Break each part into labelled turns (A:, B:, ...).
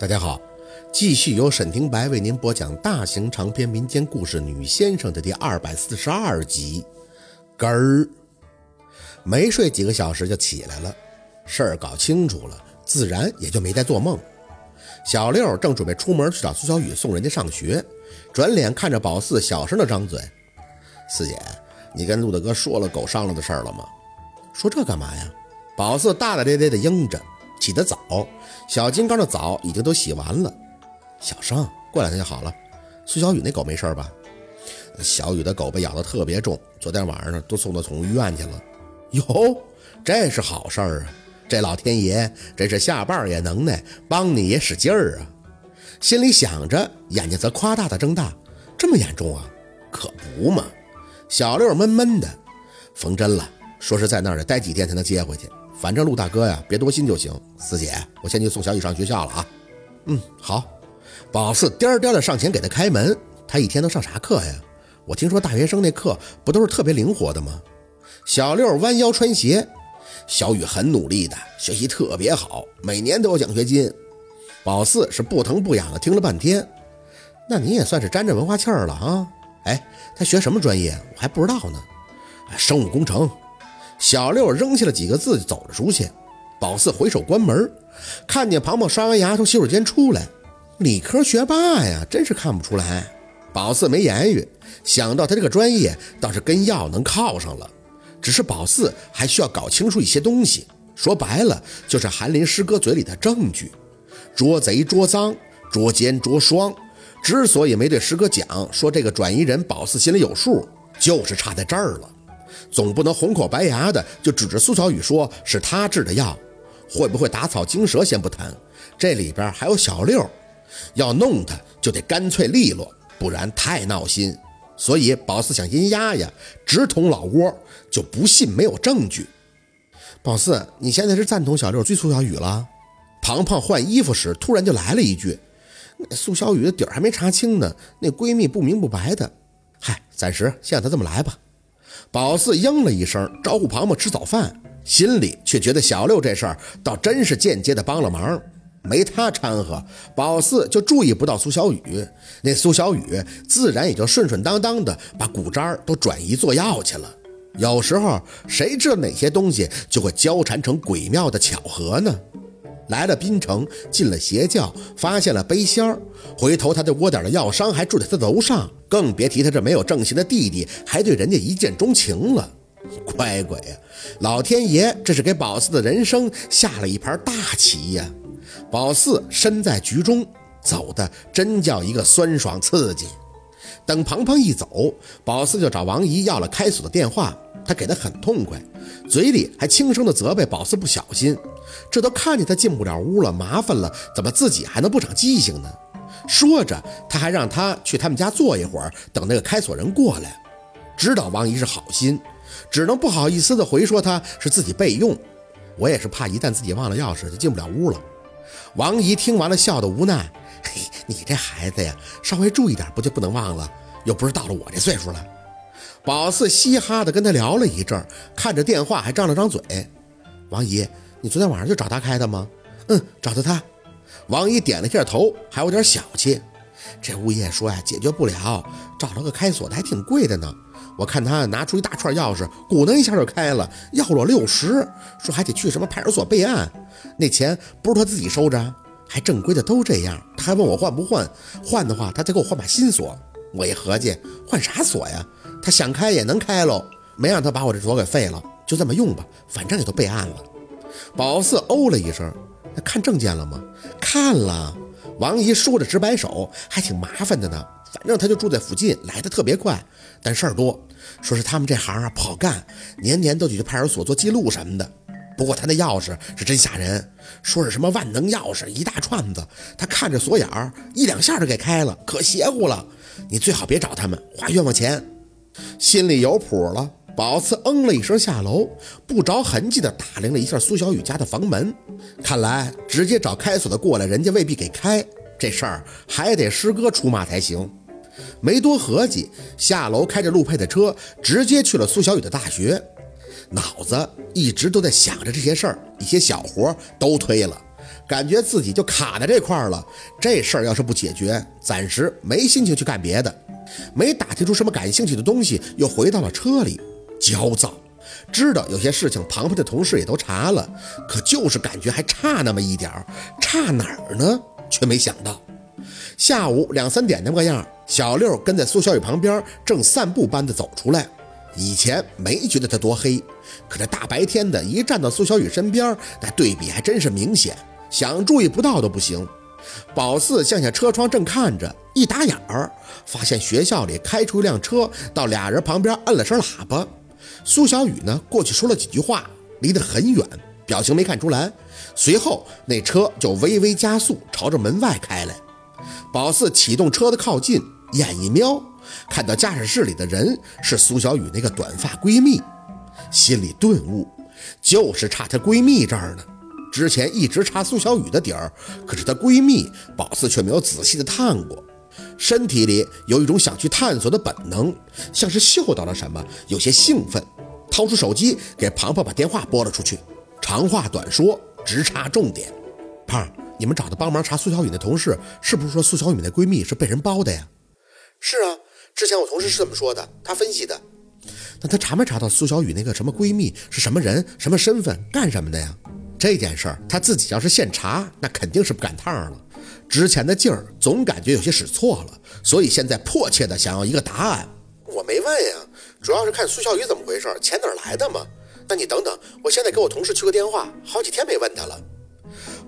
A: 大家好，继续由沈廷白为您播讲大型长篇民间故事《女先生》的第二百四十二集。根儿没睡几个小时就起来了，事儿搞清楚了，自然也就没再做梦。小六正准备出门去找苏小雨送人家上学，转脸看着宝四，小声的张嘴：“四姐，你跟陆大哥说了狗伤了的事儿了吗？说这干嘛呀？”宝四大大咧咧的应着。起得早，小金刚的澡已经都洗完了。小生，过两天就好了。苏小雨那狗没事吧？小雨的狗被咬得特别重，昨天晚上呢都送到宠物医院去了。哟，这是好事儿啊！这老天爷真是下绊也能耐，帮你也使劲儿啊！心里想着，眼睛则夸大的睁大。这么严重啊？可不嘛！小六闷闷的，缝针了，说是在那儿待几天才能接回去。反正陆大哥呀，别多心就行。四姐，我先去送小雨上学校了啊。嗯，好。宝四颠颠的上前给他开门。他一天都上啥课呀？我听说大学生那课不都是特别灵活的吗？小六弯腰穿鞋。小雨很努力的，学习特别好，每年都有奖学金。宝四是不疼不痒的听了半天。那你也算是沾着文化气儿了啊？哎，他学什么专业？我还不知道呢。生物工程。小六扔下了几个字，就走了出去。宝四回首关门，看见庞庞刷完牙从洗手间出来，理科学霸呀，真是看不出来。宝四没言语，想到他这个专业倒是跟药能靠上了，只是宝四还需要搞清楚一些东西。说白了，就是韩林师哥嘴里的证据，捉贼捉赃，捉奸捉双。之所以没对师哥讲，说这个转移人，宝四心里有数，就是差在这儿了。总不能红口白牙的就指着苏小雨说是他制的药，会不会打草惊蛇先不谈，这里边还有小六，要弄他就得干脆利落，不然太闹心。所以宝四想阴压呀，直捅老窝，就不信没有证据。宝四，你现在是赞同小六追苏小雨了？庞庞换衣服时突然就来了一句：“苏小雨的底儿还没查清呢，那闺蜜不明不白的。”嗨，暂时先让她这么来吧。宝四应了一声，招呼庞庞吃早饭，心里却觉得小六这事儿倒真是间接的帮了忙。没他掺和，宝四就注意不到苏小雨。那苏小雨自然也就顺顺当当的把骨渣都转移做药去了。有时候谁知道哪些东西就会交缠成诡妙的巧合呢？来了滨城，进了邪教，发现了背仙儿。回头他这窝点的药商还住在他楼上，更别提他这没有正形的弟弟还对人家一见钟情了。乖乖呀，老天爷这是给宝四的人生下了一盘大棋呀！宝四身在局中，走的真叫一个酸爽刺激。等庞庞一走，宝四就找王姨要了开锁的电话，他给的很痛快，嘴里还轻声的责备宝四不小心。这都看见他进不了屋了，麻烦了，怎么自己还能不长记性呢？说着，他还让他去他们家坐一会儿，等那个开锁人过来。知道王姨是好心，只能不好意思的回说他是自己备用。我也是怕一旦自己忘了钥匙，就进不了屋了。王姨听完了，笑得无奈：“嘿，你这孩子呀，稍微注意点，不就不能忘了？又不是到了我这岁数了。”宝四嘻哈的跟他聊了一阵，看着电话还张了张嘴。王姨。你昨天晚上就找他开的吗？嗯，找的他。王姨点了下头，还有点小气。这物业说呀，解决不了，找了个开锁的还挺贵的呢。我看他拿出一大串钥匙，咕噔一下就开了，要了六十，说还得去什么派出所备案。那钱不是他自己收着，还正规的都这样。他还问我换不换，换的话他再给我换把新锁。我一合计，换啥锁呀？他想开也能开喽，没让他把我这锁给废了，就这么用吧，反正也都备案了。宝四哦了一声，看证件了吗？看了。王姨说着直摆手，还挺麻烦的呢。反正他就住在附近，来的特别快，但事儿多。说是他们这行啊不好干，年年都得去派出所做记录什么的。不过他那钥匙是真吓人，说是什么万能钥匙，一大串子。他看着锁眼儿，一两下就给开了，可邪乎了。你最好别找他们，花冤枉钱。心里有谱了。宝四嗯了一声，下楼，不着痕迹地打量了一下苏小雨家的房门。看来直接找开锁的过来，人家未必给开。这事儿还得师哥出马才行。没多合计，下楼开着陆佩的车，直接去了苏小雨的大学。脑子一直都在想着这些事儿，一些小活都推了，感觉自己就卡在这块儿了。这事儿要是不解决，暂时没心情去干别的。没打听出什么感兴趣的东西，又回到了车里，焦躁。知道有些事情旁边的同事也都查了，可就是感觉还差那么一点儿，差哪儿呢？却没想到，下午两三点那么个样，小六跟在苏小雨旁边，正散步般的走出来。以前没觉得他多黑，可这大白天的，一站到苏小雨身边，那对比还真是明显，想注意不到都不行。宝四向下车窗正看着，一打眼儿，发现学校里开出一辆车，到俩人旁边摁了声喇叭。苏小雨呢，过去说了几句话，离得很远，表情没看出来。随后那车就微微加速，朝着门外开来。宝四启动车的靠近，眼一瞄。看到驾驶室里的人是苏小雨那个短发闺蜜，心里顿悟，就是差她闺蜜这儿呢。之前一直查苏小雨的底儿，可是她闺蜜宝四却没有仔细的探过。身体里有一种想去探索的本能，像是嗅到了什么，有些兴奋，掏出手机给庞庞把电话拨了出去。长话短说，直插重点。胖，你们找他帮忙查苏小雨的同事，是不是说苏小雨那闺蜜是被人包的呀？
B: 是啊。之前我同事是这么说的，他分析的。
A: 那他查没查到苏小雨那个什么闺蜜是什么人、什么身份、干什么的呀？这件事儿他自己要是现查，那肯定是不赶趟了。之前的劲儿总感觉有些使错了，所以现在迫切的想要一个答案。
B: 我没问呀，主要是看苏小雨怎么回事，钱哪儿来的嘛？那你等等，我现在给我同事去个电话，好几天没问他了。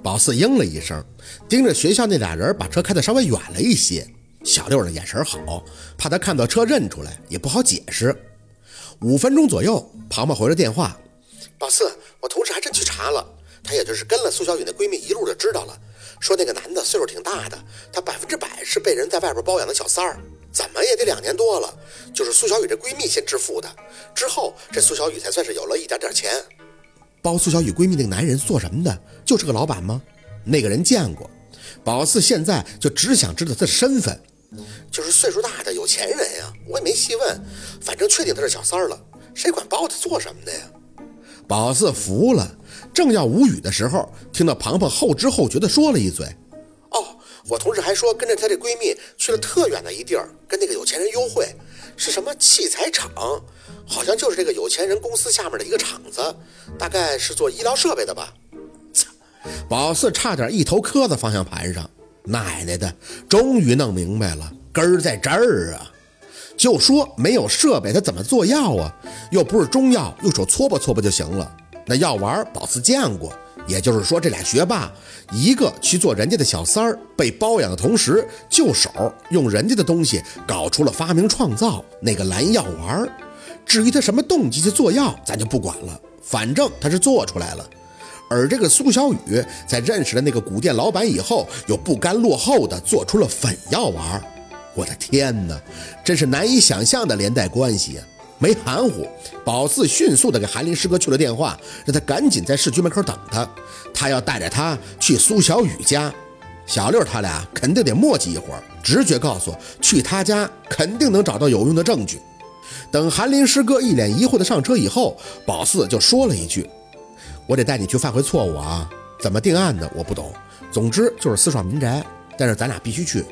A: 宝四应了一声，盯着学校那俩人，把车开得稍微远了一些。小六的眼神好，怕他看到车认出来，也不好解释。五分钟左右，庞庞回了电话：“
B: 宝四，我同事还真去查了，他也就是跟了苏小雨那闺蜜一路就知道了，说那个男的岁数挺大的，他百分之百是被人在外边包养的小三儿，怎么也得两年多了，就是苏小雨这闺蜜先致富的，之后这苏小雨才算是有了一点点钱。
A: 包苏小雨闺蜜那个男人做什么的？就是个老板吗？那个人见过。宝四现在就只想知道他的身份。
B: 就是岁数大的有钱人呀，我也没细问，反正确定他是小三儿了。谁管包他做什么的呀？
A: 宝四服了，正要无语的时候，听到庞庞后知后觉的说了一嘴：“
B: 哦，我同事还说跟着她这闺蜜去了特远的一地儿，跟那个有钱人幽会，是什么器材厂？好像就是这个有钱人公司下面的一个厂子，大概是做医疗设备的吧。”
A: 操！宝四差点一头磕在方向盘上。奶奶的，终于弄明白了，根儿在这儿啊！就说没有设备，他怎么做药啊？又不是中药，用手搓吧搓吧就行了。那药丸，宝四见过。也就是说，这俩学霸，一个去做人家的小三儿，被包养的同时，就手用人家的东西搞出了发明创造那个蓝药丸。至于他什么动机去做药，咱就不管了，反正他是做出来了。而这个苏小雨在认识了那个古店老板以后，又不甘落后的做出了粉药丸。我的天哪，真是难以想象的连带关系呀！没含糊，宝四迅速的给韩林师哥去了电话，让他赶紧在市局门口等他，他要带着他去苏小雨家。小六他俩肯定得磨叽一会儿，直觉告诉去他家肯定能找到有用的证据。等韩林师哥一脸疑惑的上车以后，宝四就说了一句。我得带你去犯回错误啊！怎么定案的我不懂，总之就是私闯民宅，但是咱俩必须去。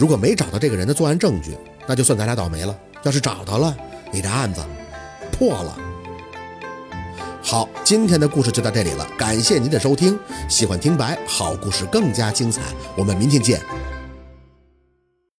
A: 如果没找到这个人的作案证据，那就算咱俩倒霉了；要是找到了，你的案子破了。好，今天的故事就到这里了，感谢您的收听。喜欢听白好故事更加精彩，我们明天见。